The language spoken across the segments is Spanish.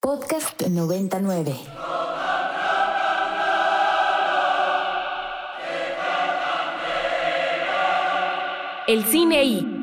Podcast 99. El cine I.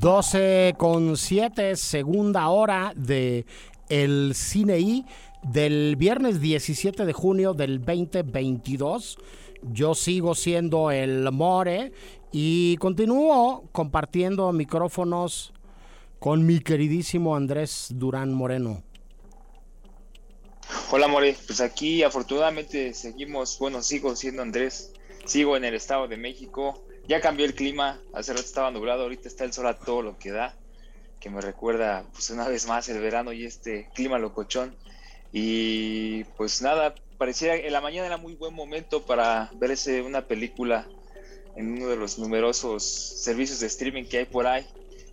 Doce con siete, segunda hora de el Cine I del viernes 17 de junio del 2022. Yo sigo siendo el More y continúo compartiendo micrófonos con mi queridísimo Andrés Durán Moreno. Hola More, pues aquí afortunadamente seguimos, bueno, sigo siendo Andrés, sigo en el Estado de México, ya cambió el clima, hace rato estaba nublado, ahorita está el sol a todo lo que da que me recuerda pues una vez más el verano y este clima locochón. Y pues nada, parecía en la mañana era muy buen momento para verse una película en uno de los numerosos servicios de streaming que hay por ahí.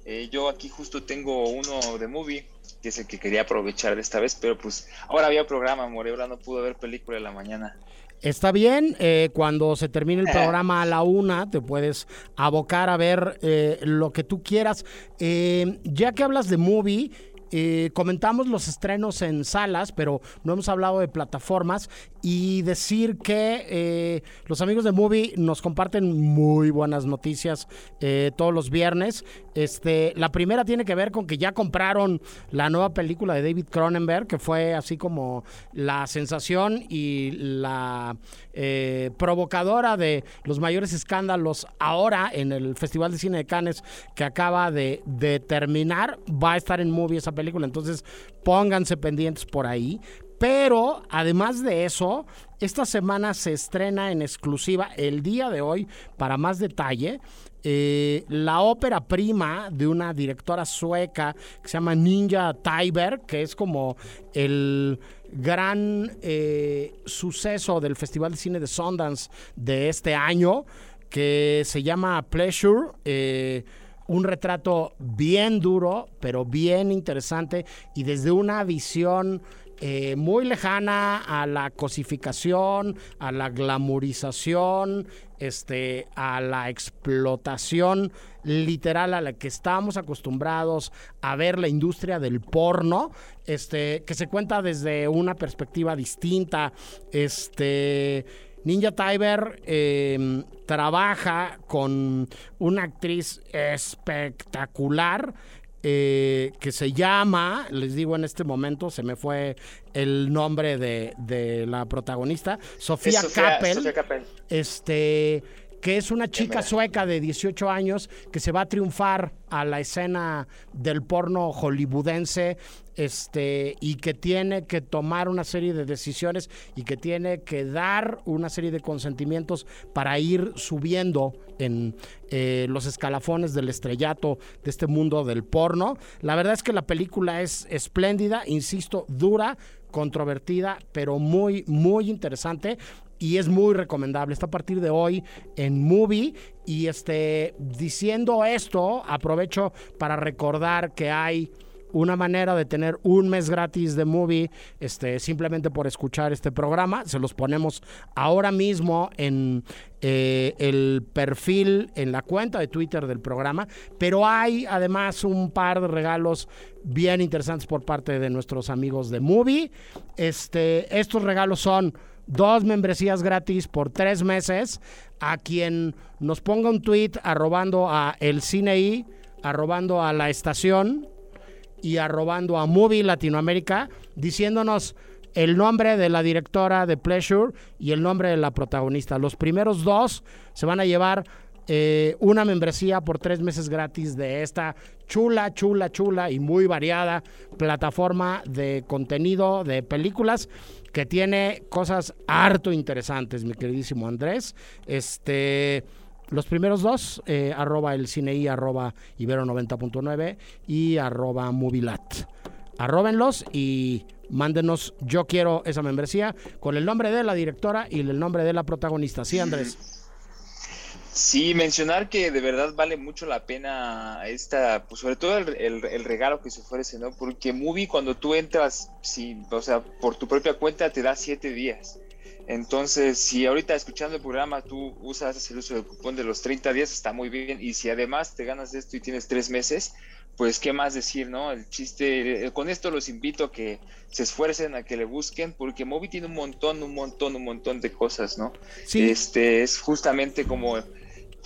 Eh, yo aquí justo tengo uno de movie, que es el que quería aprovechar de esta vez, pero pues ahora había programa, More, ahora no pudo ver película en la mañana. Está bien, eh, cuando se termine el programa a la una, te puedes abocar a ver eh, lo que tú quieras. Eh, ya que hablas de movie, eh, comentamos los estrenos en salas, pero no hemos hablado de plataformas y decir que eh, los amigos de Movie nos comparten muy buenas noticias eh, todos los viernes. Este, la primera tiene que ver con que ya compraron la nueva película de David Cronenberg, que fue así como la sensación y la provocadora de los mayores escándalos ahora en el Festival de Cine de Cannes que acaba de, de terminar. Va a estar en Movie esa película, entonces pónganse pendientes por ahí. Pero además de eso, esta semana se estrena en exclusiva el día de hoy, para más detalle, eh, la ópera prima de una directora sueca que se llama Ninja Tyber, que es como el gran eh, suceso del Festival de Cine de Sundance de este año, que se llama Pleasure. Eh, un retrato bien duro, pero bien interesante y desde una visión eh, muy lejana a la cosificación, a la glamorización, este, a la explotación literal a la que estamos acostumbrados a ver la industria del porno, este, que se cuenta desde una perspectiva distinta, este Ninja Tiber em, trabaja con una actriz espectacular eh, que se llama, les digo en este momento, se me fue el nombre de, la protagonista, Sofía, Sofía Kappel. Este que es una chica sueca de 18 años que se va a triunfar a la escena del porno hollywoodense este, y que tiene que tomar una serie de decisiones y que tiene que dar una serie de consentimientos para ir subiendo en eh, los escalafones del estrellato de este mundo del porno. La verdad es que la película es espléndida, insisto, dura, controvertida, pero muy, muy interesante y es muy recomendable. Está a partir de hoy en Movie. Y este, diciendo esto, aprovecho para recordar que hay una manera de tener un mes gratis de movie este, simplemente por escuchar este programa. Se los ponemos ahora mismo en eh, el perfil, en la cuenta de Twitter del programa. Pero hay además un par de regalos bien interesantes por parte de nuestros amigos de movie. Este, estos regalos son dos membresías gratis por tres meses a quien nos ponga un tweet arrobando a el cine arrobando a la estación y arrobando a Movie Latinoamérica, diciéndonos el nombre de la directora de Pleasure y el nombre de la protagonista. Los primeros dos se van a llevar eh, una membresía por tres meses gratis de esta chula, chula, chula y muy variada plataforma de contenido de películas que tiene cosas harto interesantes, mi queridísimo Andrés. Este. Los primeros dos, eh, arroba el cine arroba ibero 90.9 y arroba movilat. Arróbenlos y mándenos, yo quiero esa membresía con el nombre de la directora y el nombre de la protagonista. Sí, Andrés. Sí, mencionar que de verdad vale mucho la pena esta, pues sobre todo el, regalo que se ofrece, ¿no? Porque Movie cuando tú entras, sí, o sea, por tu propia cuenta te da siete días. Entonces, si ahorita escuchando el programa tú usas el uso del cupón de los 30 días, está muy bien. Y si además te ganas esto y tienes tres meses, pues qué más decir, ¿no? El chiste, eh, con esto los invito a que se esfuercen, a que le busquen, porque Moby tiene un montón, un montón, un montón de cosas, ¿no? Sí. Este es justamente como,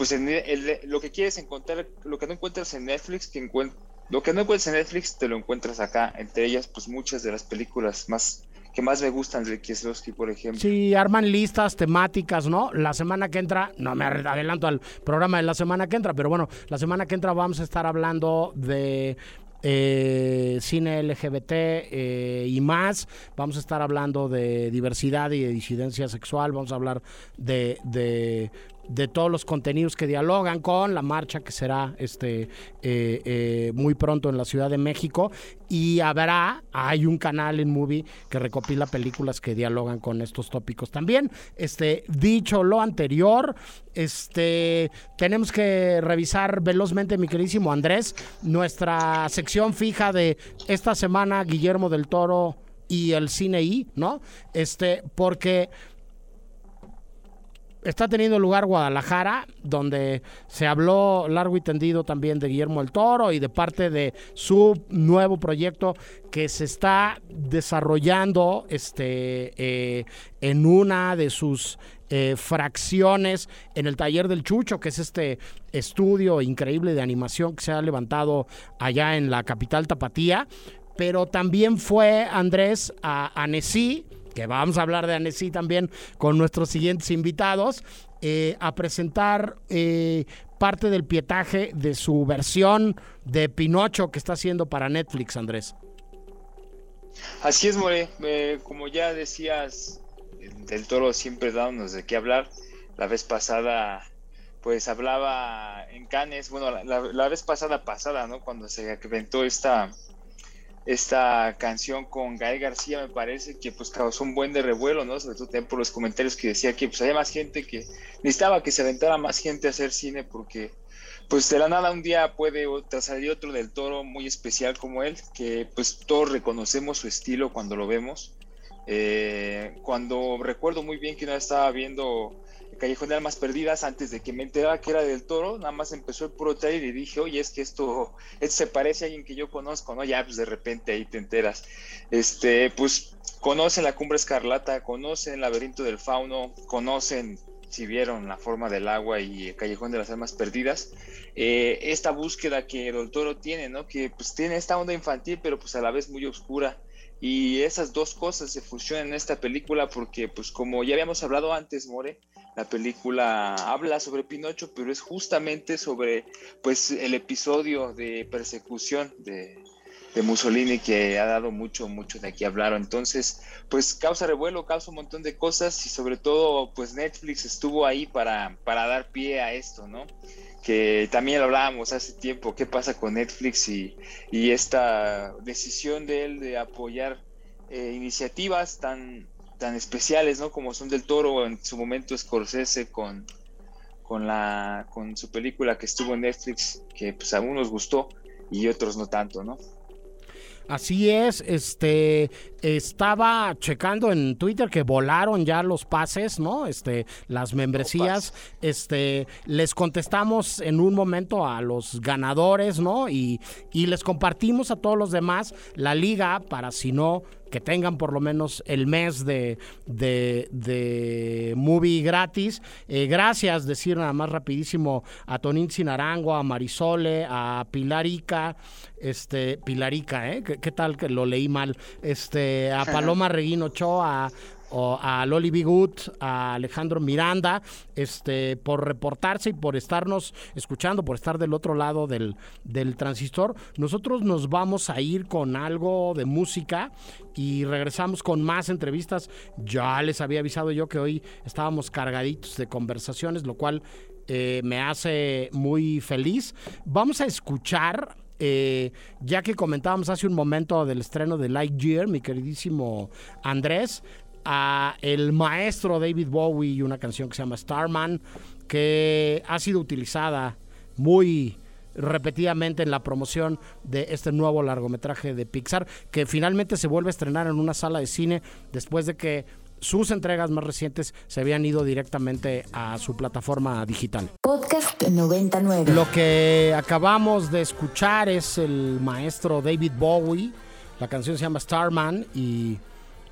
pues lo que quieres encontrar, lo que no encuentras en Netflix, que lo que no encuentras en Netflix te lo encuentras acá, entre ellas, pues muchas de las películas más que más me gustan de Kieslowski, por ejemplo. Sí, arman listas temáticas, ¿no? La semana que entra, no me adelanto al programa de la semana que entra, pero bueno, la semana que entra vamos a estar hablando de eh, cine LGBT eh, y más. Vamos a estar hablando de diversidad y de disidencia sexual. Vamos a hablar de, de de todos los contenidos que dialogan con la marcha que será este eh, eh, muy pronto en la Ciudad de México y habrá hay un canal en Movie que recopila películas que dialogan con estos tópicos también este dicho lo anterior este tenemos que revisar velozmente mi queridísimo Andrés nuestra sección fija de esta semana Guillermo del Toro y el cine I, ¿no? Este, porque está teniendo lugar Guadalajara, donde se habló largo y tendido también de Guillermo el Toro y de parte de su nuevo proyecto que se está desarrollando este, eh, en una de sus eh, fracciones en el taller del Chucho, que es este estudio increíble de animación que se ha levantado allá en la capital tapatía. Pero también fue Andrés a Annecy que vamos a hablar de Annecy también con nuestros siguientes invitados, eh, a presentar eh, parte del pietaje de su versión de Pinocho que está haciendo para Netflix, Andrés. Así es, More. como ya decías, del toro siempre dándonos de qué hablar. La vez pasada, pues hablaba en Cannes, bueno, la, la vez pasada pasada, ¿no? Cuando se inventó esta esta canción con Gael García me parece que pues causó un buen de revuelo, ¿no? Sobre todo también por los comentarios que decía que pues había más gente que necesitaba que se aventara más gente a hacer cine porque pues de la nada un día puede salir otro del toro muy especial como él, que pues todos reconocemos su estilo cuando lo vemos. Eh, cuando recuerdo muy bien que no estaba viendo Callejón de Almas Perdidas antes de que me enterara que era del toro, nada más empezó el puro trailer y dije, oye, es que esto, esto se parece a alguien que yo conozco, ¿no? Ya pues de repente ahí te enteras. Este, pues conocen la cumbre escarlata, conocen el laberinto del fauno, conocen si vieron la forma del agua y el callejón de las almas perdidas, eh, esta búsqueda que el toro tiene, ¿no? Que pues tiene esta onda infantil, pero pues a la vez muy oscura. Y esas dos cosas se fusionan en esta película porque, pues como ya habíamos hablado antes, More, la película habla sobre Pinocho, pero es justamente sobre pues el episodio de persecución de, Mussolini que ha dado mucho, mucho de aquí hablar. Entonces, pues causa revuelo, causa un montón de cosas y sobre todo, pues Netflix estuvo ahí para, para dar pie a esto, ¿no? Que también lo hablábamos hace tiempo, qué pasa con Netflix y, esta decisión de él de apoyar eh, iniciativas tan, tan especiales, ¿no? Como son del Toro en su momento Scorsese con, con, la, con su película que estuvo en Netflix, que pues a unos gustó y otros no tanto, ¿no? Así es, este estaba checando en Twitter que volaron ya los pases, ¿no? Este, las membresías. Este, les contestamos en un momento a los ganadores, ¿no? Y, y les compartimos a todos los demás la liga para si no que tengan por lo menos el mes de, de, movie gratis. Eh, gracias, decir nada más rapidísimo a Tonín Sinarango, a Marisole, a Pilarica, este, Pilarica, ¿eh? ¿Qué, tal que lo leí mal? Este, a Paloma Reguino Ochoa, a Loli Bigut, a Alejandro Miranda, este, por reportarse y por estarnos escuchando, por estar del otro lado del, del transistor. Nosotros nos vamos a ir con algo de música y regresamos con más entrevistas. Ya les había avisado yo que hoy estábamos cargaditos de conversaciones, lo cual eh, me hace muy feliz. Vamos a escuchar eh, ya que comentábamos hace un momento del estreno de Lightyear, mi queridísimo Andrés, a el maestro David Bowie y una canción que se llama Starman, que ha sido utilizada muy repetidamente en la promoción de este nuevo largometraje de Pixar, que finalmente se vuelve a estrenar en una sala de cine después de que sus entregas más recientes se habían ido directamente a su plataforma digital. Podcast 99. Lo que acabamos de escuchar es el maestro David Bowie. La canción se llama Starman y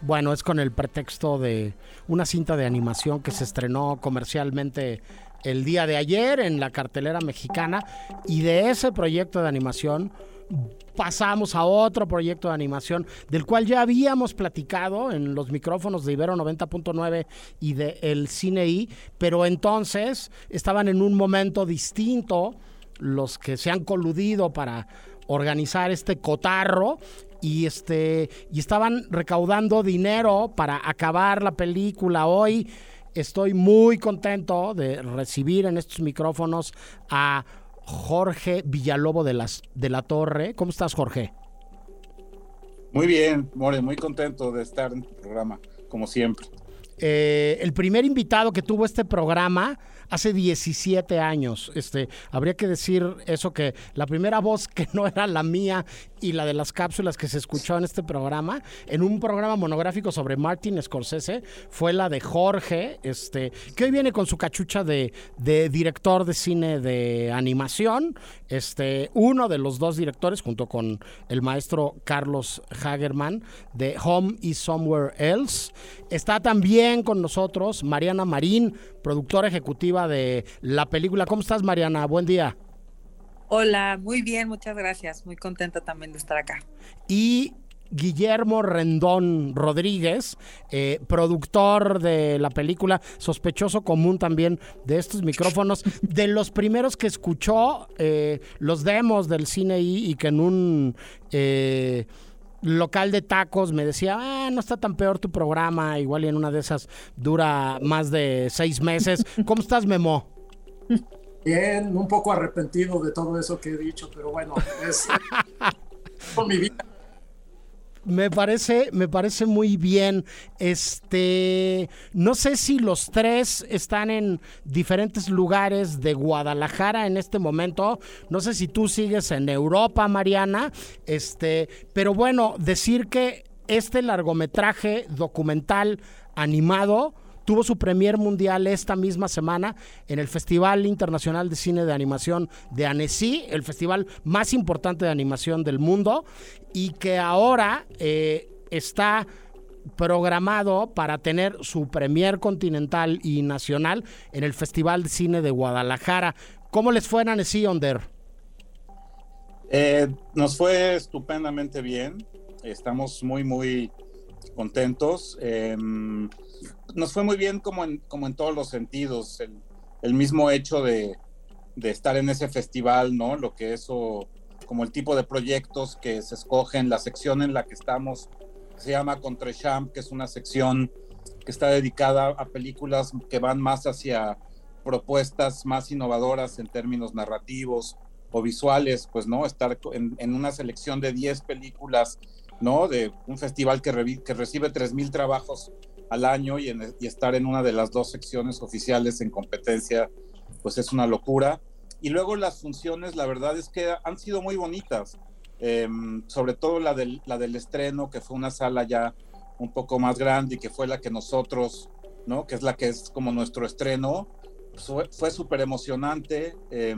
bueno, es con el pretexto de una cinta de animación que se estrenó comercialmente el día de ayer en la cartelera mexicana y de ese proyecto de animación pasamos a otro proyecto de animación del cual ya habíamos platicado en los micrófonos de Ibero 90.9 y de El Cine pero entonces estaban en un momento distinto los que se han coludido para organizar este cotarro y este y estaban recaudando dinero para acabar la película. Hoy estoy muy contento de recibir en estos micrófonos a Jorge Villalobo de, las, de la Torre. ¿Cómo estás, Jorge? Muy bien, More, muy contento de estar en tu programa, como siempre. Eh, el primer invitado que tuvo este programa hace 17 años. Este, habría que decir eso que la primera voz que no era la mía y la de las cápsulas que se escuchó en este programa, en un programa monográfico sobre Martin Scorsese, fue la de Jorge, este, que hoy viene con su cachucha de, director de cine de animación, este, uno de los dos directores, junto con el maestro Carlos Hagerman, de Home is Somewhere Else. Está también con nosotros Mariana Marín, productora ejecutiva de la película. ¿Cómo estás, Mariana? Buen día. Hola, muy bien, muchas gracias. Muy contenta también de estar acá. Y Guillermo Rendón Rodríguez, eh, productor de la película, sospechoso común también de estos micrófonos, de los primeros que escuchó eh, los demos del cine y, y que en un eh, local de tacos me decía, ah, no está tan peor tu programa, igual y en una de esas dura más de seis meses. ¿Cómo estás, Memo? Bien, un poco arrepentido de todo eso que he dicho, pero bueno, es con mi vida. Me parece, me parece muy bien. Este, no sé si los tres están en diferentes lugares de Guadalajara en este momento. No sé si tú sigues en Europa, Mariana. Este, pero bueno, decir que este largometraje documental animado tuvo su premier mundial esta misma semana en el Festival Internacional de Cine de Animación de Annecy, el festival más importante de animación del mundo, y que ahora eh, está programado para tener su premier continental y nacional en el Festival de Cine de Guadalajara. ¿Cómo les fue en Annecy, Onder? Eh, nos fue estupendamente bien. Estamos muy, muy contentos. Eh, nos fue muy bien como en, como en todos los sentidos. El, el mismo hecho de, de, estar en ese festival, ¿no? Lo que eso, como el tipo de proyectos que se escogen, la sección en la que estamos, se llama Contrechamp, que es una sección que está dedicada a películas que van más hacia propuestas más innovadoras en términos narrativos o visuales, pues, ¿no? Estar en, en una selección de 10 películas, ¿no? De un festival que, re, que recibe 3.000 trabajos al año y, estar en una de las dos secciones oficiales en competencia, pues es una locura. Y luego las funciones, la verdad es que han sido muy bonitas, eh, sobre todo la del, la del estreno, que fue una sala ya un poco más grande y que fue la que nosotros, ¿no? Que es la que es como nuestro estreno, fue, fue súper emocionante. Eh,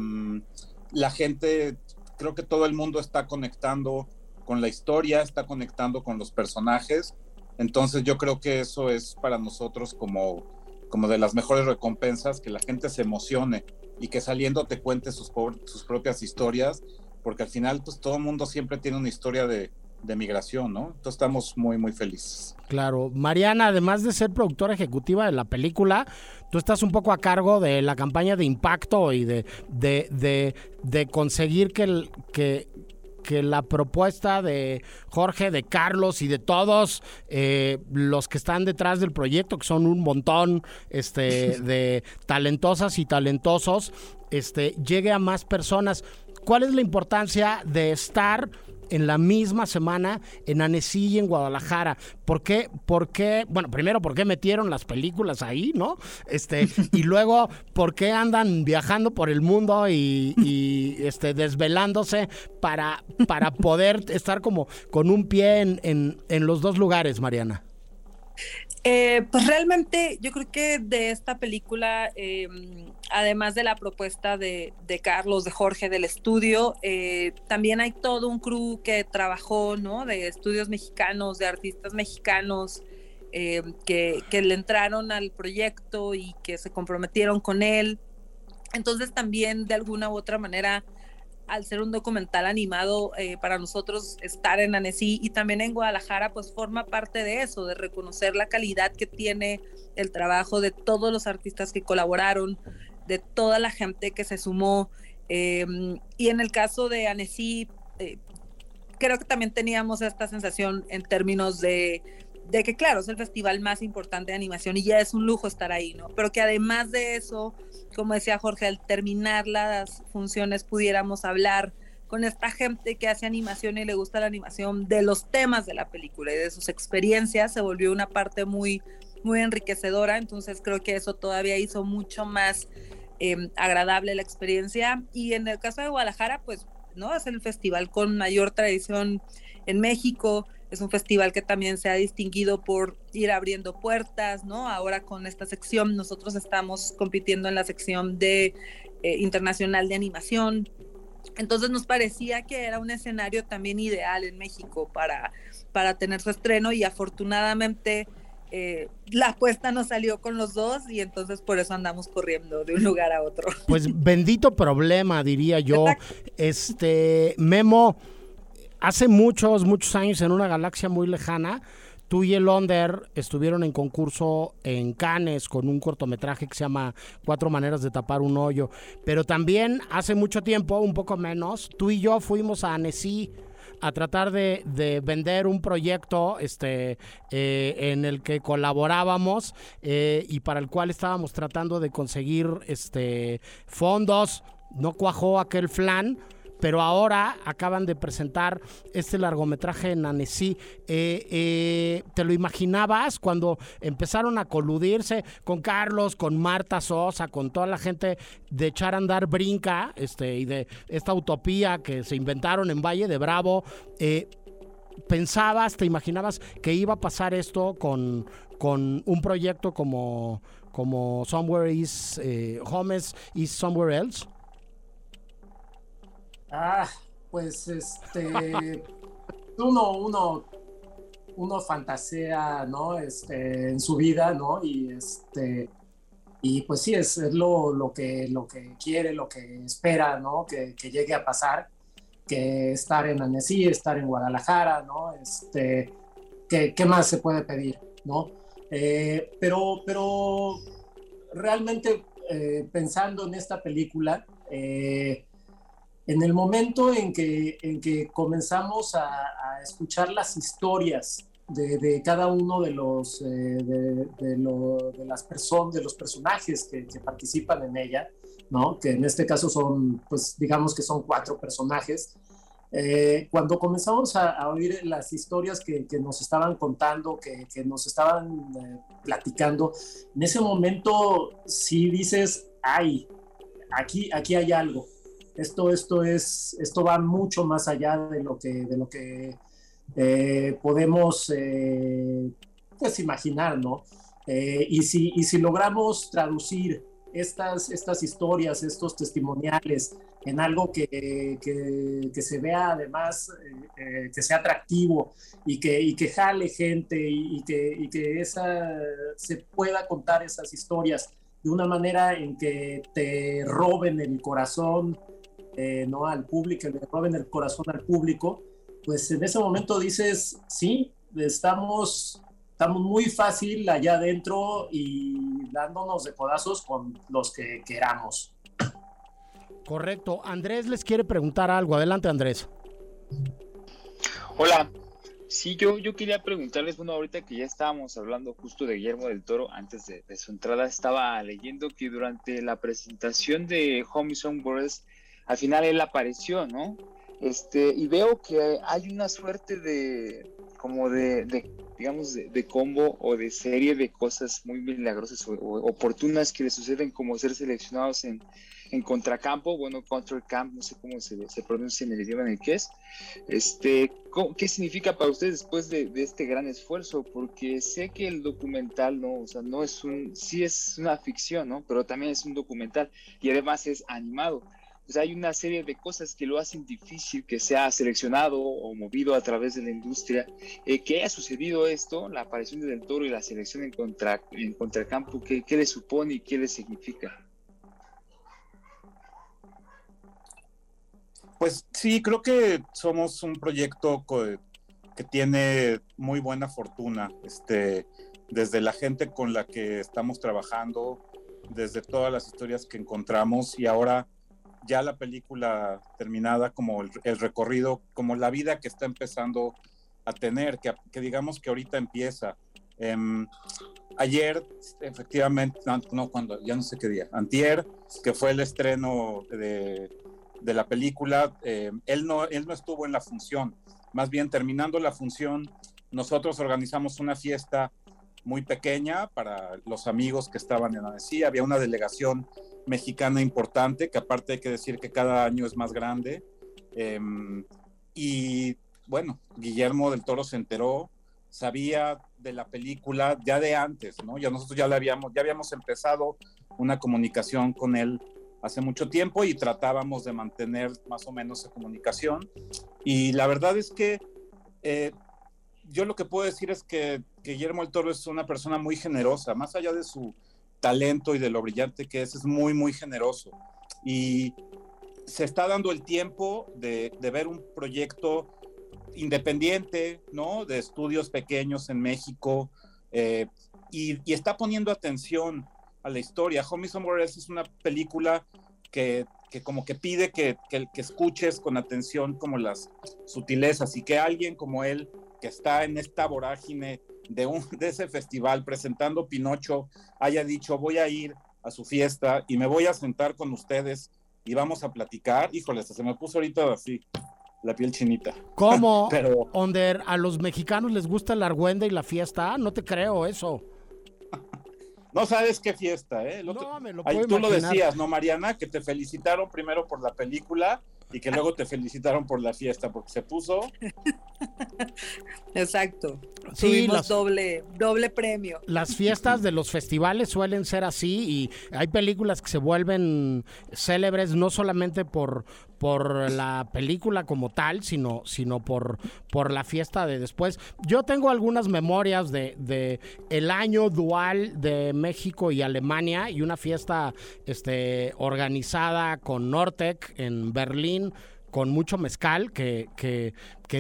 la gente, creo que todo el mundo está conectando con la historia, está conectando con los personajes entonces yo creo que eso es para nosotros como, como de las mejores recompensas, que la gente se emocione y que saliendo te cuente sus, sus propias historias, porque al final pues todo el mundo siempre tiene una historia de, de migración, ¿no? Entonces estamos muy, muy felices. Claro. Mariana, además de ser productora ejecutiva de la película, tú estás un poco a cargo de la campaña de impacto y de, de, de, de conseguir que, el, que, que la propuesta de Jorge, de Carlos y de todos eh, los que están detrás del proyecto, que son un montón este, de talentosas y talentosos, este, llegue a más personas. ¿Cuál es la importancia de estar en la misma semana en Annecy y en Guadalajara. ¿Por qué? ¿Por qué? Bueno, primero, ¿por qué metieron las películas ahí, no? Este, y luego, ¿por qué andan viajando por el mundo y, y, este, desvelándose para, para poder estar como con un pie en, en, en los dos lugares, Mariana? Eh, pues realmente yo creo que de esta película, eh, además de la propuesta de, de, Carlos, de Jorge, del estudio, eh, también hay todo un crew que trabajó, ¿no? De estudios mexicanos, de artistas mexicanos, eh, que, que le entraron al proyecto y que se comprometieron con él. Entonces también de alguna u otra manera al ser un documental animado eh, para nosotros estar en Annecy y también en Guadalajara, pues forma parte de eso, de reconocer la calidad que tiene el trabajo de todos los artistas que colaboraron, de toda la gente que se sumó. Eh, y en el caso de Annecy, eh, creo que también teníamos esta sensación en términos de de que claro, es el festival más importante de animación y ya es un lujo estar ahí, ¿no? Pero que además de eso, como decía Jorge, al terminar las funciones pudiéramos hablar con esta gente que hace animación y le gusta la animación de los temas de la película y de sus experiencias, se volvió una parte muy, muy enriquecedora, entonces creo que eso todavía hizo mucho más eh, agradable la experiencia. Y en el caso de Guadalajara, pues, ¿no? Es el festival con mayor tradición en México, es un festival que también se ha distinguido por ir abriendo puertas, ¿no? Ahora con esta sección nosotros estamos compitiendo en la sección de eh, internacional de animación. Entonces nos parecía que era un escenario también ideal en México para, para tener su estreno y afortunadamente eh, la apuesta nos salió con los dos y entonces por eso andamos corriendo de un lugar a otro. Pues bendito problema, diría yo. Exacto. Este, Memo, hace muchos, muchos años en una galaxia muy lejana, tú y el Onder estuvieron en concurso en Cannes con un cortometraje que se llama Cuatro maneras de tapar un hoyo. Pero también hace mucho tiempo, un poco menos, tú y yo fuimos a Annecy a tratar de, de, vender un proyecto este, eh, en el que colaborábamos eh, y para el cual estábamos tratando de conseguir este, fondos. No cuajó aquel flan pero ahora acaban de presentar este largometraje en Annecy. Eh, eh, ¿Te lo imaginabas cuando empezaron a coludirse con Carlos, con Marta Sosa, con toda la gente de echar a andar brinca este, y de esta utopía que se inventaron en Valle de Bravo? Eh, ¿Pensabas, te imaginabas que iba a pasar esto con, con un proyecto como, como Somewhere is Homes is Somewhere Else? Ah, pues este, uno, uno, uno fantasea, ¿no? Este, en su vida, ¿no? Y este, y pues sí, es, lo, lo, que, lo que quiere, lo que espera, ¿no? Que, que llegue a pasar, que estar en Annecy, estar en Guadalajara, ¿no? Este, ¿qué, qué más se puede pedir, ¿no? Eh, pero, pero realmente eh, pensando en esta película, eh, en el momento en que, en que comenzamos a, a escuchar las historias de, de, cada uno de los, eh, de, de, lo, de las personas, de los personajes que, que, participan en ella, ¿no? Que en este caso son, pues digamos que son cuatro personajes. Eh, cuando comenzamos a, a, oír las historias que, que nos estaban contando, que, que nos estaban eh, platicando, en ese momento sí dices, ay, aquí, aquí hay algo, esto, esto, es, esto va mucho más allá de lo que, de lo que eh, podemos eh, pues imaginar, ¿no? Eh, y, si, y si logramos traducir estas, estas historias, estos testimoniales en algo que, que, que se vea además, eh, que sea atractivo y que, y que jale gente y, y, que, y que esa, se pueda contar esas historias de una manera en que te roben el corazón, eh, ¿no? al público, le roben el corazón al público, pues en ese momento dices, sí, estamos, estamos muy fácil allá adentro y dándonos de codazos con los que queramos. Correcto. Andrés les quiere preguntar algo. Adelante, Andrés. Hola. Sí, yo, yo quería preguntarles, bueno, ahorita que ya estábamos hablando justo de Guillermo del Toro, antes de, de su entrada, estaba leyendo que durante la presentación de Home Song Boys al final él apareció, ¿no? Este, y veo que hay una suerte de, como de, digamos, de, combo o de serie de cosas muy milagrosas o, oportunas que le suceden como ser seleccionados en, en contracampo, bueno, control camp, no sé cómo se, se, pronuncia en el idioma en el que es. Este, ¿Qué significa para ustedes después de, de, este gran esfuerzo? Porque sé que el documental, no, o sea, no es un, sí es una ficción, ¿no? Pero también es un documental y además es animado pues hay una serie de cosas que lo hacen difícil que sea seleccionado o movido a través de la industria. Eh, ¿Qué ha sucedido esto, la aparición del toro y la selección en, contra, en contracampo? ¿qué, ¿Qué le supone y qué le significa? Pues sí, creo que somos un proyecto que tiene muy buena fortuna, este, desde la gente con la que estamos trabajando, desde todas las historias que encontramos y ahora ya la película terminada, como el, recorrido, como la vida que está empezando a tener, que, que digamos que ahorita empieza. Em, ayer, efectivamente, no, cuando, ya no sé qué día, antier, que fue el estreno de, de la película, em, él, no, él no estuvo en la función, más bien terminando la función, nosotros organizamos una fiesta muy pequeña para los amigos que estaban en Annecy. Había una delegación mexicana importante, que aparte hay que decir que cada año es más grande. Em, y bueno, Guillermo del Toro se enteró, sabía de la película ya de antes, ¿no? Ya nosotros ya le habíamos, ya habíamos empezado una comunicación con él hace mucho tiempo y tratábamos de mantener más o menos esa comunicación. Y la verdad es que eh, yo lo que puedo decir es que, Guillermo del Toro es una persona muy generosa, más allá de su talento y de lo brillante que es, es muy, muy generoso. Y se está dando el tiempo de, ver un proyecto independiente, ¿no? De estudios pequeños en México eh, y, está poniendo atención a la historia. Homie Somewhere Else es una película que, como que pide que, que, que, escuches con atención como las sutilezas y que alguien como él que está en esta vorágine de, un, de ese festival presentando Pinocho haya dicho voy a ir a su fiesta y me voy a sentar con ustedes y vamos a platicar. Híjole, se me puso ahorita así la piel chinita. ¿Cómo? Pero Onder, a los mexicanos les gusta el argüende y la fiesta, no te creo eso. no sabes qué fiesta, ¿eh? no, me lo puedo Tú lo decías, ¿no, Mariana? Que te felicitaron primero por la película y que luego te felicitaron por la fiesta porque se puso. Exacto. Sí, Tuvimos doble, doble premio. Las fiestas de los festivales suelen ser así y hay películas que se vuelven célebres no solamente por, por la película como tal, sino, sino por, por la fiesta de después. Yo tengo algunas memorias de, de el año dual de México y Alemania y una fiesta este, organizada con Nortec en Berlín con mucho mezcal que, que,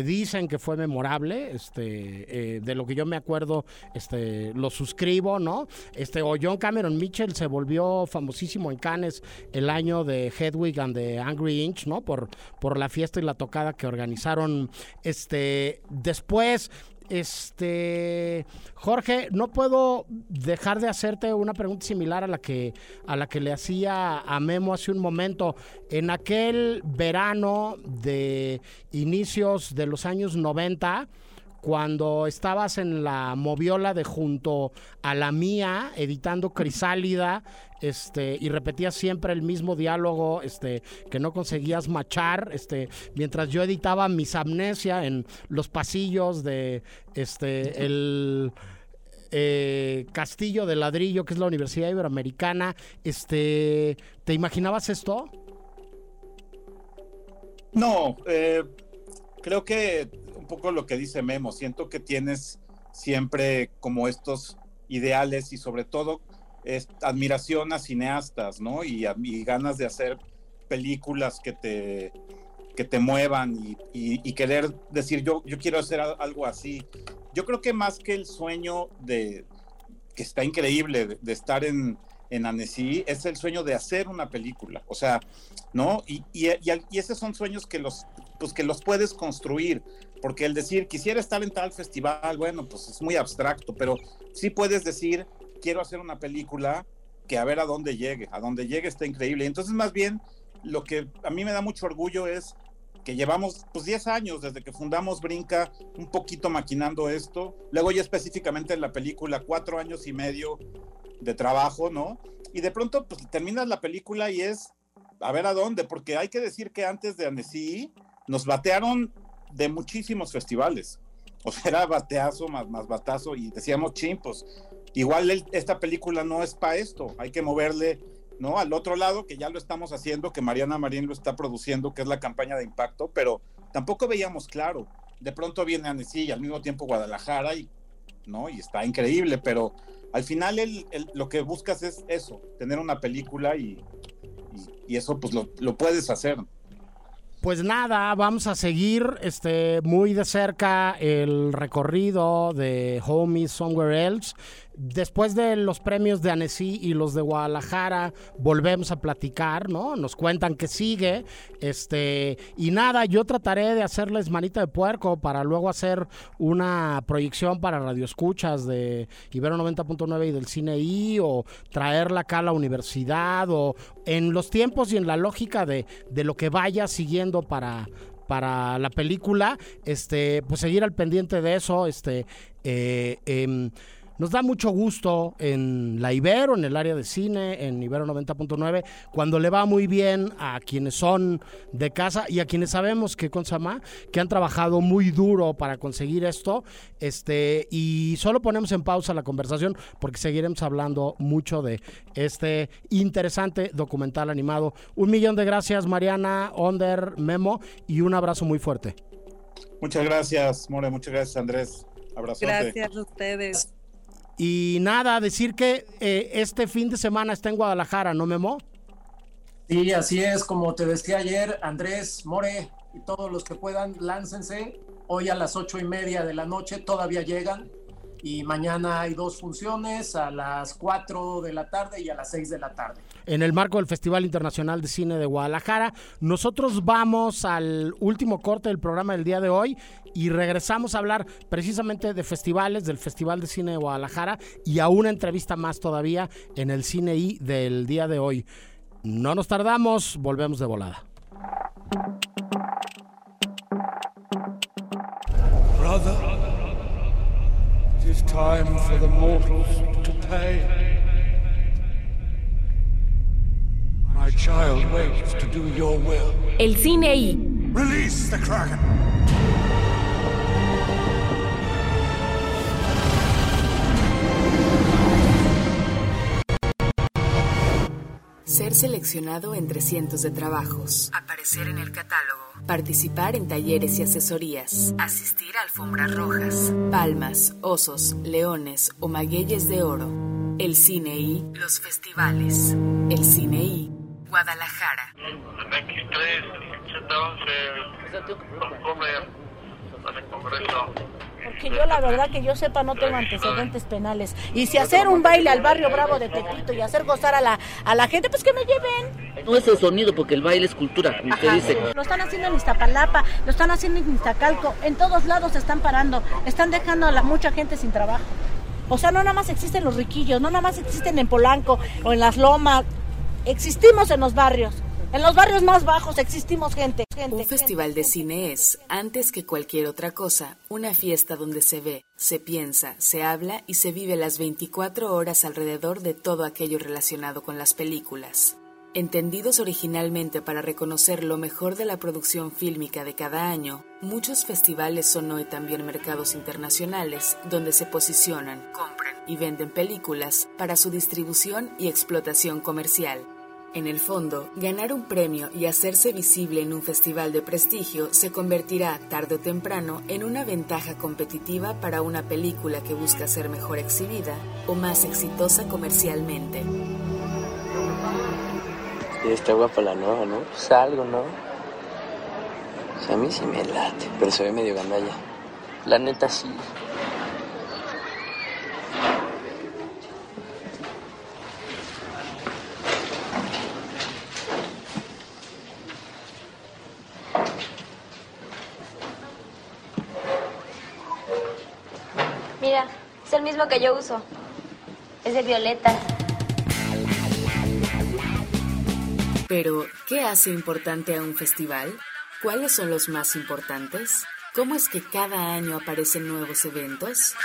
dicen que fue memorable, este, eh, de lo que yo me acuerdo, este, lo suscribo, ¿no? Este, o John Cameron Mitchell se volvió famosísimo en Cannes el año de Hedwig and the Angry Inch, ¿no? Por, por la fiesta y la tocada que organizaron, este, después este, Jorge, no puedo dejar de hacerte una pregunta similar a la que a la que le hacía a Memo hace un momento. En aquel verano de inicios de los años 90, cuando estabas en la moviola de junto a la mía, editando Crisálida, este, y repetías siempre el mismo diálogo, este, que no conseguías machar, este, mientras yo editaba mis amnesia en los pasillos de este, el eh, Castillo de Ladrillo, que es la Universidad Iberoamericana, este, ¿te imaginabas esto? No, eh, creo que poco lo que dice Memo, siento que tienes siempre como estos ideales y sobre todo admiración a cineastas, ¿no? Y, ganas de hacer películas que te, que te muevan y, querer decir, yo, yo quiero hacer algo así. Yo creo que más que el sueño de, que está increíble, de, estar en, en Annecy, es el sueño de hacer una película, o sea, ¿no? Y, y, esos son sueños que los, pues que los puedes construir, porque el decir, quisiera estar en tal festival, bueno, pues es muy abstracto, pero sí puedes decir, quiero hacer una película que a ver a dónde llegue, a dónde llegue está increíble. Entonces, más bien, lo que a mí me da mucho orgullo es que llevamos pues 10 años desde que fundamos Brinca, un poquito maquinando esto, luego ya específicamente en la película, cuatro años y medio de trabajo, ¿no? Y de pronto pues terminas la película y es a ver a dónde, porque hay que decir que antes de Annecy nos batearon de muchísimos festivales. O sea, era bateazo más, más batazo y decíamos, chimpos, igual esta película no es para esto, hay que moverle ¿no? Al otro lado, que ya lo estamos haciendo, que Mariana Marín lo está produciendo, que es la campaña de impacto, pero tampoco veíamos claro. De pronto viene Annecy y al mismo tiempo Guadalajara y, ¿no? Y está increíble, pero al final el, lo que buscas es eso, tener una película y, y, eso pues lo, lo puedes hacer. Pues nada, vamos a seguir este, muy de cerca el recorrido de Home Somewhere Else. Después de los premios de Annecy y los de Guadalajara, volvemos a platicar, ¿no? Nos cuentan que sigue. Este, y nada, yo trataré de hacerles manita de puerco para luego hacer una proyección para radioescuchas de Ibero 90.9 y del Cine I, o traerla acá a la universidad, o en los tiempos y en la lógica de, de lo que vaya siguiendo para, para la película, este, pues seguir al pendiente de eso, este, eh, em, nos da mucho gusto en la Ibero, en el área de cine, en Ibero 90.9, cuando le va muy bien a quienes son de casa y a quienes sabemos que con Samá, que han trabajado muy duro para conseguir esto. Este, y solo ponemos en pausa la conversación porque seguiremos hablando mucho de este interesante documental animado. Un millón de gracias, Mariana, Onder, Memo, y un abrazo muy fuerte. Muchas gracias, More, muchas gracias, Andrés. Abrazo. Gracias a ustedes. Y nada, decir que eh, este fin de semana está en Guadalajara, ¿no, Memo? Sí, así es, como te decía ayer, Andrés, More y todos los que puedan, láncense. Hoy a las ocho y media de la noche todavía llegan y mañana hay dos funciones a las 4 de la tarde y a las 6 de la tarde. En el marco del Festival Internacional de Cine de Guadalajara, nosotros vamos al último corte del programa del día de hoy y regresamos a hablar precisamente de festivales, del Festival de Cine de Guadalajara y a una entrevista más todavía en el Cine I del día de hoy. No nos tardamos, volvemos de volada. Child waits to do your will. El cine I. Release the Kraken. Ser seleccionado entre cientos de trabajos. Aparecer en el catálogo. Participar en talleres y asesorías. Asistir a alfombras rojas. Palmas, osos, leones o magueyes de oro. El cine y los festivales. El cine y Guadalajara. Porque yo la verdad que yo sepa no tengo antecedentes penales. Y si hacer un baile al barrio bravo de Tepito y hacer gozar a la, a la gente, pues que me lleven. No es el sonido porque el baile es cultura, como usted dice. Lo están haciendo en Iztapalapa, lo están haciendo en Iztacalco, en todos lados se están parando, están dejando a la, mucha gente sin trabajo. O sea, no nada más existen los riquillos, no nada más existen en Polanco o en las lomas, existimos en los barrios. En los barrios más bajos existimos gente. un festival de cine es, antes que cualquier otra cosa, una fiesta donde se ve, se piensa, se habla y se vive las 24 horas alrededor de todo aquello relacionado con las películas. Entendidos originalmente para reconocer lo mejor de la producción fílmica de cada año, muchos festivales son hoy también mercados internacionales donde se posicionan, compran y venden películas para su distribución y explotación comercial. En el fondo, ganar un premio y hacerse visible en un festival de prestigio se convertirá, tarde o temprano, en una ventaja competitiva para una película que busca ser mejor exhibida o más exitosa comercialmente. Sí, está guapa la nueva, ¿no? Pues algo, ¿no? a mí sí me late, pero se ve medio gandalla. La neta sí. Que yo uso. Es de violeta. Pero, ¿qué hace importante a un festival? ¿Cuáles son los más importantes? ¿Cómo es que cada año aparecen nuevos eventos?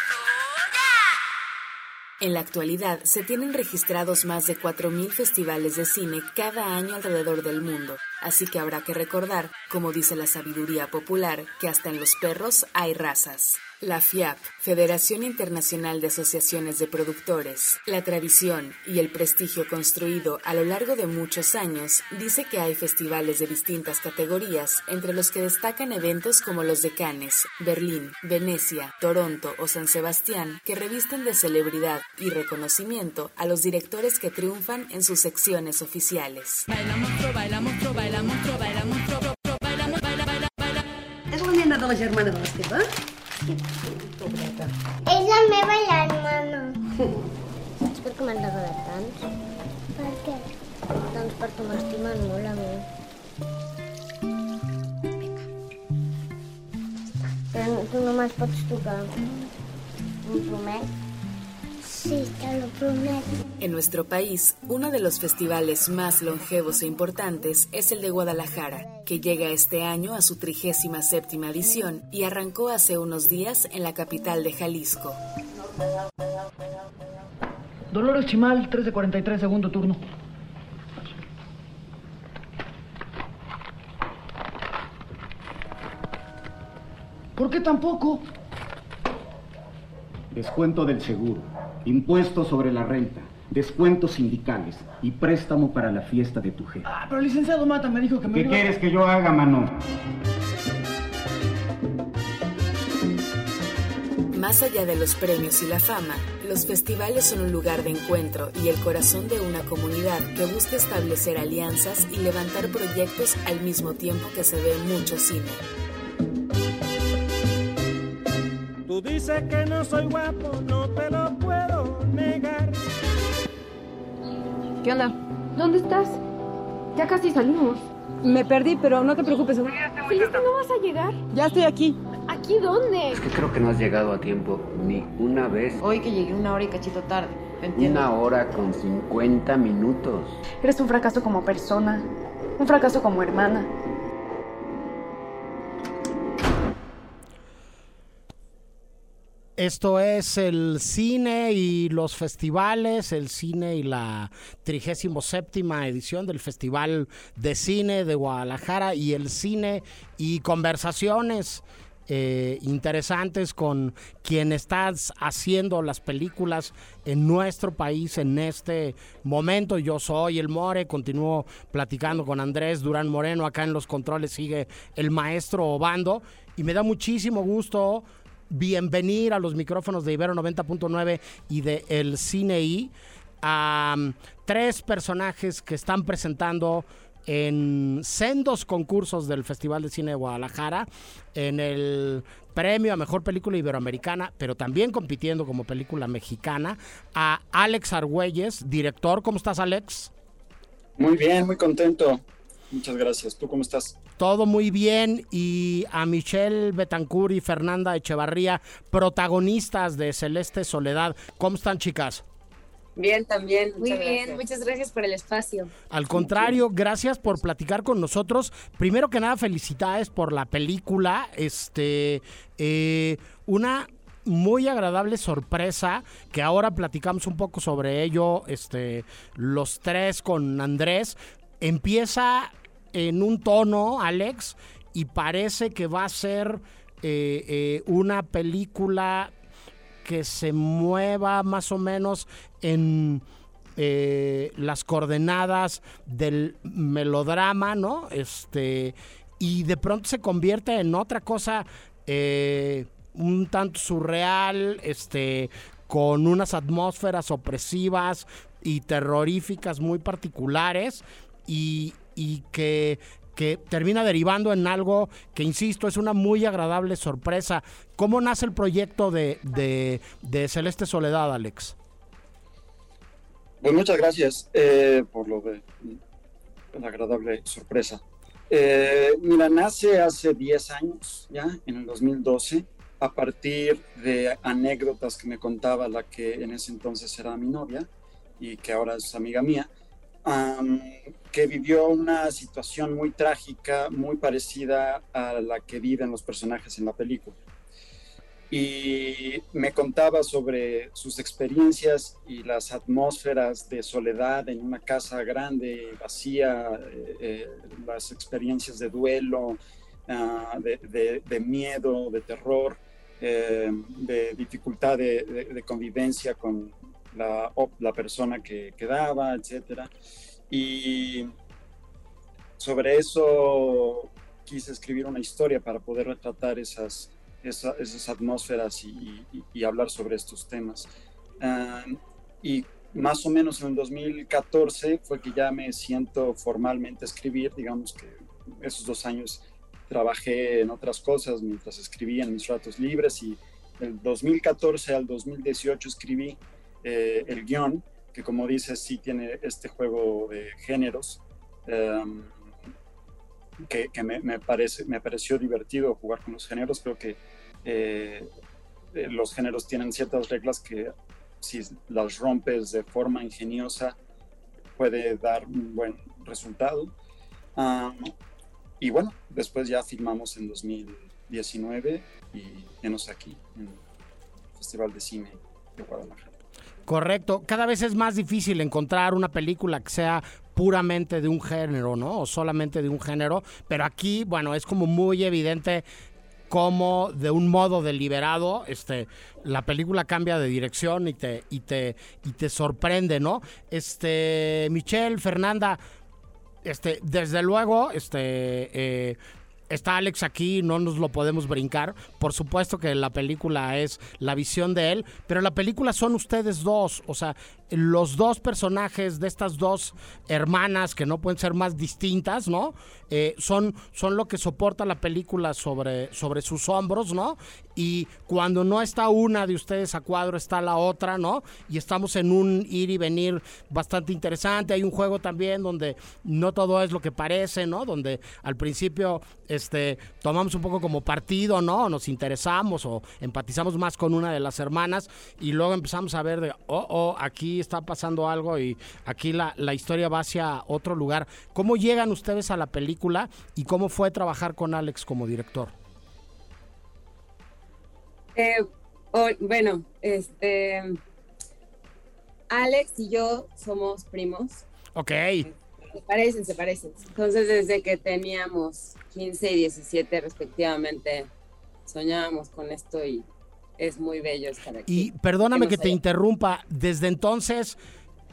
En la actualidad se tienen registrados más de 4.000 festivales de cine cada año alrededor del mundo, así que habrá que recordar, como dice la sabiduría popular, que hasta en los perros hay razas. La FIAP, Federación Internacional de Asociaciones de Productores, la tradición y el prestigio construido a lo largo de muchos años, dice que hay festivales de distintas categorías, entre los que destacan eventos como los de Cannes, Berlín, Venecia, Toronto o San Sebastián, que revisten de celebridad y reconocimiento a los directores que triunfan en sus secciones oficiales. És la nena de la germana de l'Esteve? És la meva germana. Saps per què m'han regalat tants? Per què? Doncs perquè m'estimen molt a mi. Però tu només pots tocar. M'ho promet? Sí, te lo prometo. En nuestro país, uno de los festivales más longevos e importantes es el de Guadalajara, que llega este año a su 37 edición y arrancó hace unos días en la capital de Jalisco. Dolores Chimal, 3 de 43, segundo turno. ¿Por qué tampoco? Descuento del seguro, impuesto sobre la renta, descuentos sindicales y préstamo para la fiesta de tu jefe. Ah, pero el licenciado Mata me dijo que me ¿Qué iba- quieres que yo haga, mano? Más allá de los premios y la fama, los festivales son un lugar de encuentro y el corazón de una comunidad que busca establecer alianzas y levantar proyectos al mismo tiempo que se ve mucho cine. Tú dices que no soy guapo, no te lo puedo negar. ¿Qué onda? ¿Dónde estás? Ya casi salimos. Me perdí, pero no te preocupes. ¿Celeste, no vas a llegar? Ya estoy aquí. ¿Aquí dónde? Es que creo que no has llegado a tiempo ni una vez. Hoy que llegué una hora y cachito tarde. Una hora con 50 minutos. Eres un fracaso como persona, un fracaso como hermana. Esto es el cine y los festivales, el cine y la 37 edición del Festival de Cine de Guadalajara y el cine y conversaciones eh, interesantes con quien estás haciendo las películas en nuestro país en este momento. Yo soy el More, continúo platicando con Andrés Durán Moreno, acá en los controles sigue el maestro Obando y me da muchísimo gusto bienvenir a los micrófonos de Ibero 90.9 y de El Cine a um, tres personajes que están presentando en sendos concursos del Festival de Cine de Guadalajara, en el premio a Mejor Película Iberoamericana, pero también compitiendo como película mexicana, a Alex Argüelles, director. ¿Cómo estás, Alex? Muy bien, muy contento. Muchas gracias. ¿Tú cómo estás? Todo muy bien. Y a Michelle Betancourt y Fernanda Echevarría, protagonistas de Celeste Soledad. ¿Cómo están, chicas? Bien, también. Muy bien, gracias. muchas gracias por el espacio. Al contrario, gracias por platicar con nosotros. Primero que nada, felicidades por la película. Este, eh, una muy agradable sorpresa que ahora platicamos un poco sobre ello, este, los tres con Andrés. Empieza en un tono, Alex, y parece que va a ser eh, eh, una película que se mueva más o menos en eh, las coordenadas del melodrama, ¿no? Este, y de pronto se convierte en otra cosa un tanto surreal, este, con unas atmósferas opresivas y terroríficas muy particulares y, y que que termina derivando en algo que, insisto, es una muy agradable sorpresa. ¿Cómo nace el proyecto de, de, de Celeste Soledad, Alex? Pues muchas gracias eh, por lo de la agradable sorpresa. Eh, mira, nace hace 10 años, ya, en el 2012, a partir de anécdotas que me contaba la que en ese entonces era mi novia y que ahora es amiga mía, que vivió una situación muy trágica, muy parecida a la que viven los personajes en la película. Y me contaba sobre sus experiencias y las atmósferas de soledad en una casa grande, vacía, eh, eh, las experiencias de duelo, ah, de, miedo, de terror, eh, de dificultad de, convivencia con la, la persona que quedaba, etcétera. Y sobre eso quise escribir una historia para poder retratar esas, esas atmósferas y, hablar sobre estos temas. Y más o menos en el 2014 fue que ya me siento formalmente a escribir, digamos que esos dos años trabajé en otras cosas mientras escribía en mis ratos libres y del 2014 al 2018 escribí eh, el guion que como dices, sí tiene este juego de géneros, em, que, me, parece, me pareció divertido jugar con los géneros. Creo que eh, eh, los géneros tienen ciertas reglas que si las rompes de forma ingeniosa puede dar un buen resultado. y bueno, después ya filmamos en 2019 y llenos aquí en el Festival de Cine de Guadalajara. Correcto. Cada vez es más difícil encontrar una película que sea puramente de un género, ¿no? O solamente de un género. Pero aquí, bueno, es como muy evidente cómo de un modo deliberado este la película cambia de dirección y te y te y te sorprende no este Michelle Fernanda este desde luego este eh, está Alex aquí, no nos lo podemos brincar. Por supuesto que la película es la visión de él, pero la película son ustedes dos. O sea, los dos personajes de estas dos hermanas que no pueden ser más distintas, ¿no? Eh, son, son lo que soporta la película sobre, sobre sus hombros, ¿no? Y cuando no está una de ustedes a cuadro, está la otra, ¿no? Y estamos en un ir y venir bastante interesante. Hay un juego también donde no todo es lo que parece, ¿no? Donde al principio este, tomamos un poco como partido, ¿no? Nos interesamos o empatizamos más con una de las hermanas y luego empezamos a ver de, oh, oh, aquí está pasando algo y aquí la, historia va hacia otro lugar. ¿Cómo llegan ustedes a la película y cómo fue trabajar con Alex como director? Eh, bueno, este Alex y yo somos primos. Ok. Se parecen, se parecen. Entonces, desde que teníamos 15 y 17 respectivamente, soñábamos con esto y es muy bello estar aquí. Y perdóname que, te interrumpa, desde entonces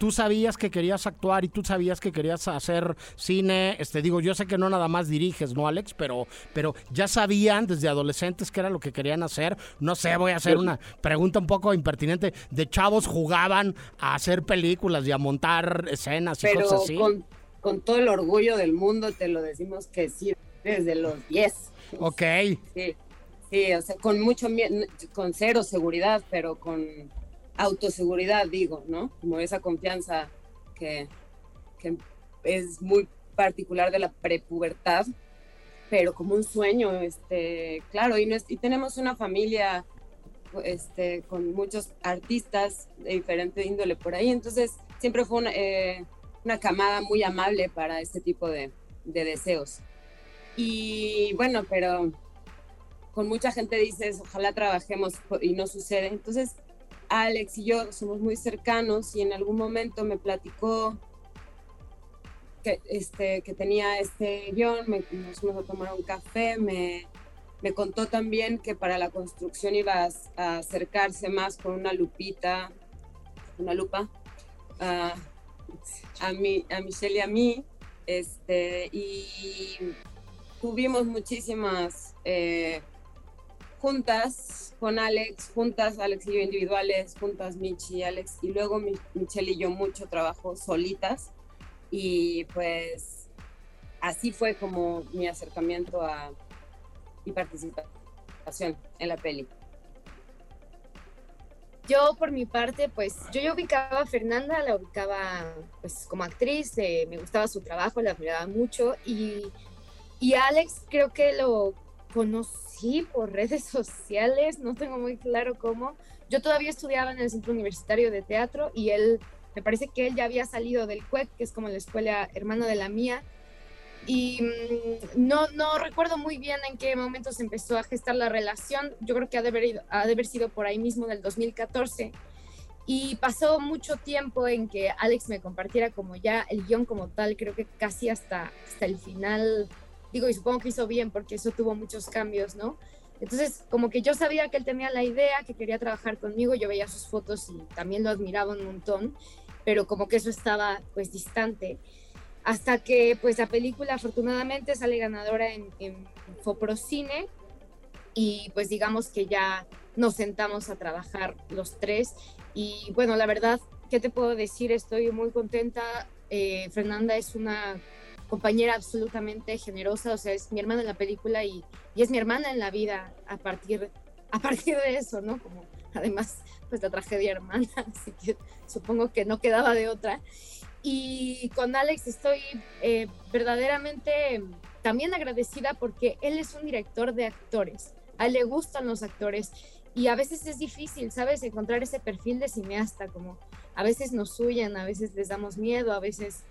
tú sabías que querías actuar y tú sabías que querías hacer cine, este digo, yo sé que no nada más diriges, ¿no, Alex? Pero pero ya sabían desde adolescentes qué era lo que querían hacer. No sé, voy a hacer una pregunta un poco impertinente. De chavos jugaban a hacer películas y a montar escenas y cosas así. Con, con todo el orgullo del mundo te lo decimos que sí, desde los 10. Ok. Sí. Sí, o sea, con mucho miedo, con cero seguridad, pero con autoseguridad, digo, ¿no? Como esa confianza que, es muy particular de la prepubertad, pero como un sueño, este, claro, y, y tenemos una familia este, con muchos artistas de diferente índole por ahí, entonces siempre fue una, eh, una camada muy amable para este tipo de, de deseos. Y bueno, pero con mucha gente dices, ojalá trabajemos y no sucede. Entonces, Alex y yo somos muy cercanos y en algún momento me platicó que, este, que tenía este guion, me, nos fuimos a tomar un café, me, me contó también que para la construcción iba a, acercarse más con una lupita, una lupa, a, a, mí, a Michelle y a mí, este, y tuvimos muchísimas... Eh, juntas con Alex, juntas Alex y yo individuales, juntas Michi y Alex, y luego Michelle y yo mucho trabajo solitas. Y pues así fue como mi acercamiento a y participación en la peli. Yo por mi parte, pues yo, ubicaba a Fernanda, la ubicaba pues como actriz, eh, me gustaba su trabajo, la admiraba mucho y, y Alex creo que lo conocí por redes sociales, no tengo muy claro cómo. Yo todavía estudiaba en el Centro Universitario de Teatro y él me parece que él ya había salido del CUEC, que es como la escuela hermana de la mía, y mm, no, no recuerdo muy bien en qué momento se empezó a gestar la relación, yo creo que ha de haber, ido- ha de haber sido por ahí mismo del 2014, y pasó mucho tiempo en que Alex me compartiera como ya el guion como tal, creo que casi hasta, hasta el final, digo, y supongo que hizo bien porque eso tuvo muchos cambios, ¿no? Entonces, como que yo sabía que él tenía la idea, que quería trabajar conmigo, yo veía sus fotos y también lo admiraba un montón, pero como que eso estaba pues distante. Hasta que pues la película afortunadamente sale ganadora en, en Foprocine y pues digamos que ya nos sentamos a trabajar los tres y bueno, la verdad, ¿qué te puedo decir? Estoy muy contenta. Eh, Fernanda es una compañera absolutamente generosa, o sea, es mi hermana en la película y, y es mi hermana en la vida a partir, a partir de eso, ¿no? Como además, pues la tragedia hermana, así que supongo que no quedaba de otra. Y con Alex estoy eh, verdaderamente también agradecida porque él es un director de actores, a él le gustan los actores y a veces es difícil, ¿sabes? Encontrar ese perfil de cineasta, como a veces nos huyen, a veces les damos miedo, a veces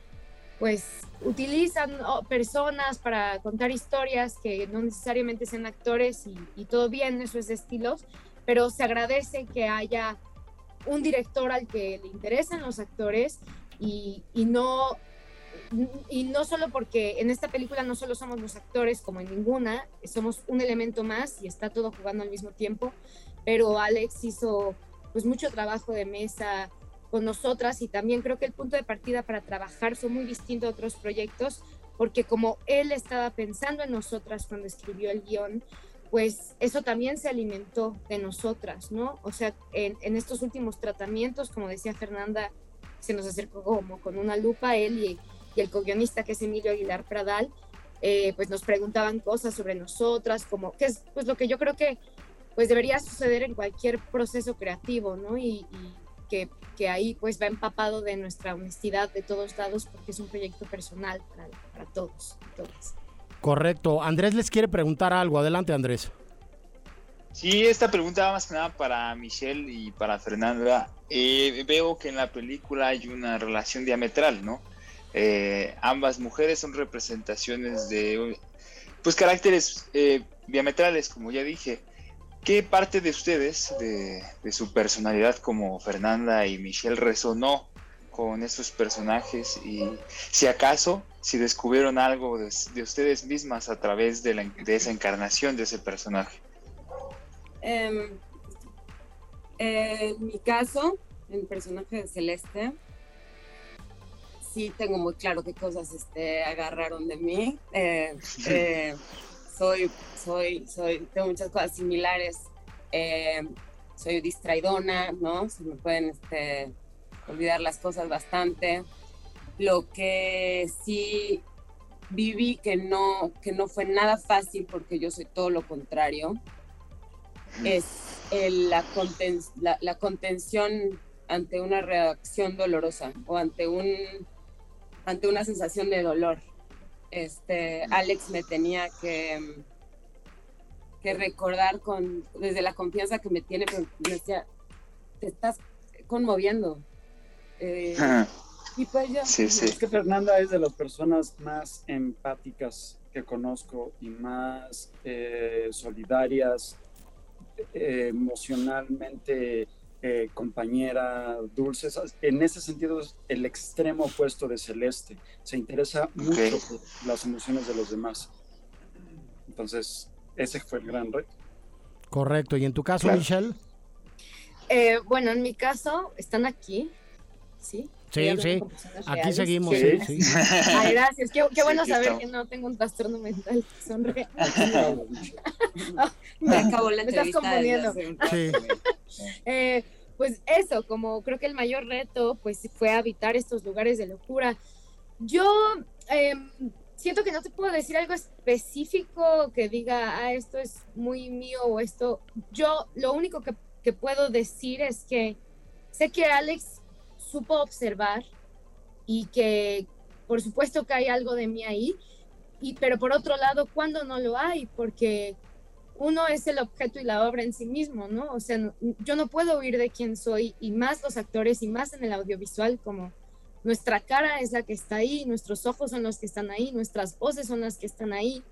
pues utilizan oh, personas para contar historias que no necesariamente sean actores y, y todo bien, eso es de estilos, pero se agradece que haya un director al que le interesan los actores y, y no y no solo porque en esta película no solo somos los actores como en ninguna, somos un elemento más y está todo jugando al mismo tiempo, pero Alex hizo pues mucho trabajo de mesa con nosotras y también creo que el punto de partida para trabajar fue muy distinto a otros proyectos porque como él estaba pensando en nosotras cuando escribió el guion, pues eso también se alimentó de nosotras, ¿no? O sea, en, estos últimos tratamientos, como decía Fernanda, se nos acercó como con una lupa él y, el co-guionista que es Emilio Aguilar Pradal, eh, pues nos preguntaban cosas sobre nosotras, como que es pues lo que yo creo que pues debería suceder en cualquier proceso creativo, ¿no? Y que, que, ahí pues va empapado de nuestra honestidad de todos lados porque es un proyecto personal para, para todos y todas. Correcto. Andrés les quiere preguntar algo. Adelante, Andrés. Sí, esta pregunta va más que nada para Michelle y para Fernanda. Eh, veo que en la película hay una relación diametral, ¿no? Eh, ambas mujeres son representaciones de, pues, caracteres eh, diametrales, como ya dije. ¿Qué parte de ustedes, de, de, su personalidad como Fernanda y Michelle, resonó con esos personajes? Y si acaso, si descubrieron algo de, de ustedes mismas a través de, la, de esa encarnación de ese personaje. Eh, en mi caso, el personaje de Celeste, sí tengo muy claro qué cosas este, agarraron de mí. Eh, eh, soy, soy, soy, tengo muchas cosas similares. Eh, soy distraidona, ¿no? Se me pueden este, olvidar las cosas bastante. Lo que sí viví que no, que no fue nada fácil porque yo soy todo lo contrario es la, conten, la, contención ante una reacción dolorosa o ante, un, ante una sensación de dolor. Este, Alex me tenía que, que recordar con, desde la confianza que me tiene, pero me decía, te estás conmoviendo. Eh, y pues yo, sí, sí. Es que Fernanda es de las personas más empáticas que conozco y más eh, solidarias, eh, emocionalmente eh, compañera, dulce. En ese sentido es el extremo opuesto de Celeste. Se interesa okay. mucho por las emociones de los demás. Entonces, ese fue el gran reto. Correcto. ¿Y en tu caso, claro. Michelle? Eh, bueno, en mi caso, están aquí. Sí. Sí, sí. Aquí reales. seguimos. Sí. Sí, sí. Ay, gracias. Qué, qué bueno saber que no tengo un trastorno mental. Son reales. Me acabó la Me estás confundiendo. Sí. eh, pues eso, como creo que el mayor reto pues fue habitar estos lugares de locura. Yo eh, siento que no te puedo decir algo específico que diga, ah, esto es muy mío o esto. Yo lo único que, que puedo decir es que sé que Alex supo observar y que por supuesto que hay algo de mí ahí, y, pero por otro lado, cuando no lo hay? Porque uno es el objeto y la obra en sí mismo, ¿no? O sea, yo no puedo huir de quién soy y más los actores y más en el audiovisual como nuestra cara es la que está ahí, nuestros ojos son los que están ahí, nuestras voces son las que están ahí.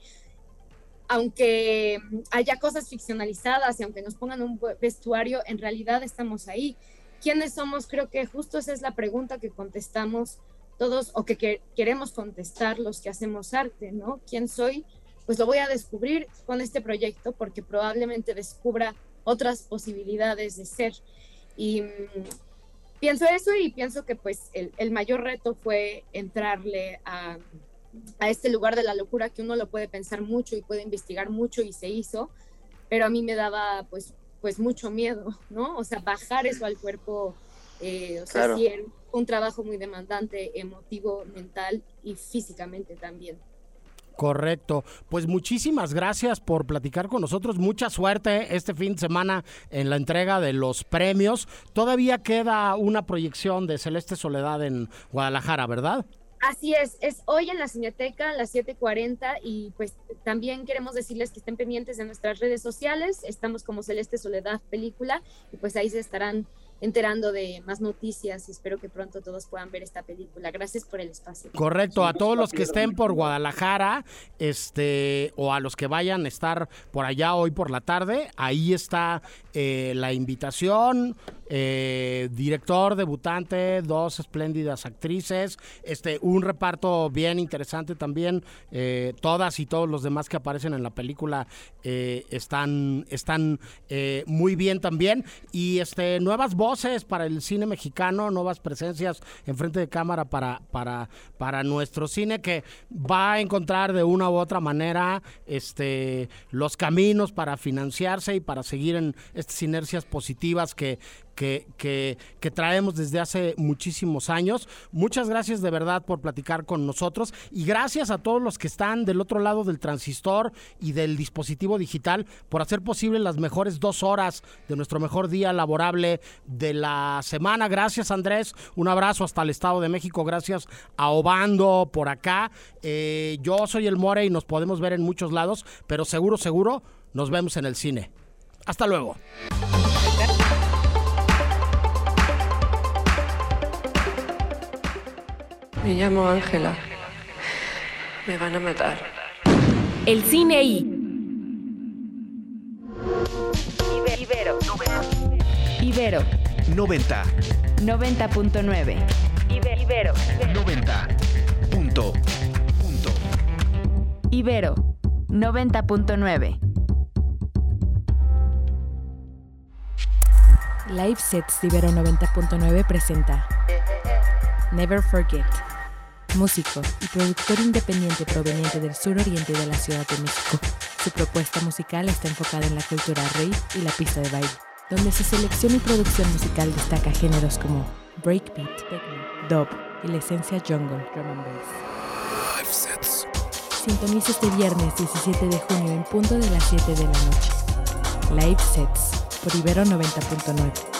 Aunque haya cosas ficcionalizadas y aunque nos pongan un vestuario, en realidad estamos ahí. ¿Quiénes somos? Creo que justo esa es la pregunta que contestamos todos o que, queremos contestar los que hacemos arte, ¿no? ¿Quién soy? Pues lo voy a descubrir con este proyecto porque probablemente descubra otras posibilidades de ser. Y mm, pienso eso y pienso que pues el, mayor reto fue entrarle a, a, este lugar de la locura que uno lo puede pensar mucho y puede investigar mucho y se hizo, pero a mí me daba pues, pues mucho miedo, ¿no? O sea, bajar eso al cuerpo, eh, o sea, sí, un trabajo muy demandante, emotivo, mental y físicamente también. Correcto. Pues muchísimas gracias por platicar con nosotros. Mucha suerte este fin de semana en la entrega de los premios. Todavía queda una proyección de Celeste Soledad en Guadalajara, ¿verdad? Así es, es hoy en la Cineteca a las 7:40 y pues también queremos decirles que estén pendientes de nuestras redes sociales. Estamos como Celeste Soledad Película y pues ahí se estarán enterando de más noticias y espero que pronto todos puedan ver esta película. Gracias por el espacio. Correcto, a todos los que estén por Guadalajara, este, o a los que vayan a estar por allá hoy por la tarde, ahí está eh, la invitación. Eh, director, debutante, dos espléndidas actrices, este, un reparto bien interesante también. Eh, todas y todos los demás que aparecen en la película están, están muy bien también. Y este, nuevas voces para el cine mexicano, nuevas presencias en frente de cámara para, para, para nuestro cine que va a encontrar de una u otra manera este, los caminos para financiarse y para seguir en estas inercias positivas que, traemos desde hace muchísimos años. Muchas gracias de verdad por platicar con nosotros y gracias a todos los que están del otro lado del transistor y del dispositivo digital por hacer posible las mejores dos horas de nuestro mejor día laborable de la semana. Gracias Andrés, un abrazo hasta el Estado de México, gracias a Obando por acá. Eh, yo soy el More y nos podemos ver en muchos lados, pero seguro, seguro, nos vemos en el cine. Hasta luego. Me llamo Ángela. Me van a matar. El cine I. Ibero. Ibero. 90. 90.9. Ibero. 90. Punto. Punto. Ibero. 90.9. Live Sets de Ibero 90.9 presenta Never Forget músico y productor independiente proveniente del sur oriente de la Ciudad de México. Su propuesta musical está enfocada en la cultura rave y la pista de baile, donde su selección y producción musical destaca géneros como breakbeat, dub y la esencia jungle, drum and bass. Sintoniza este viernes 17 de junio en punto de las 7 de la noche. Live Sets por Ibero 90.9.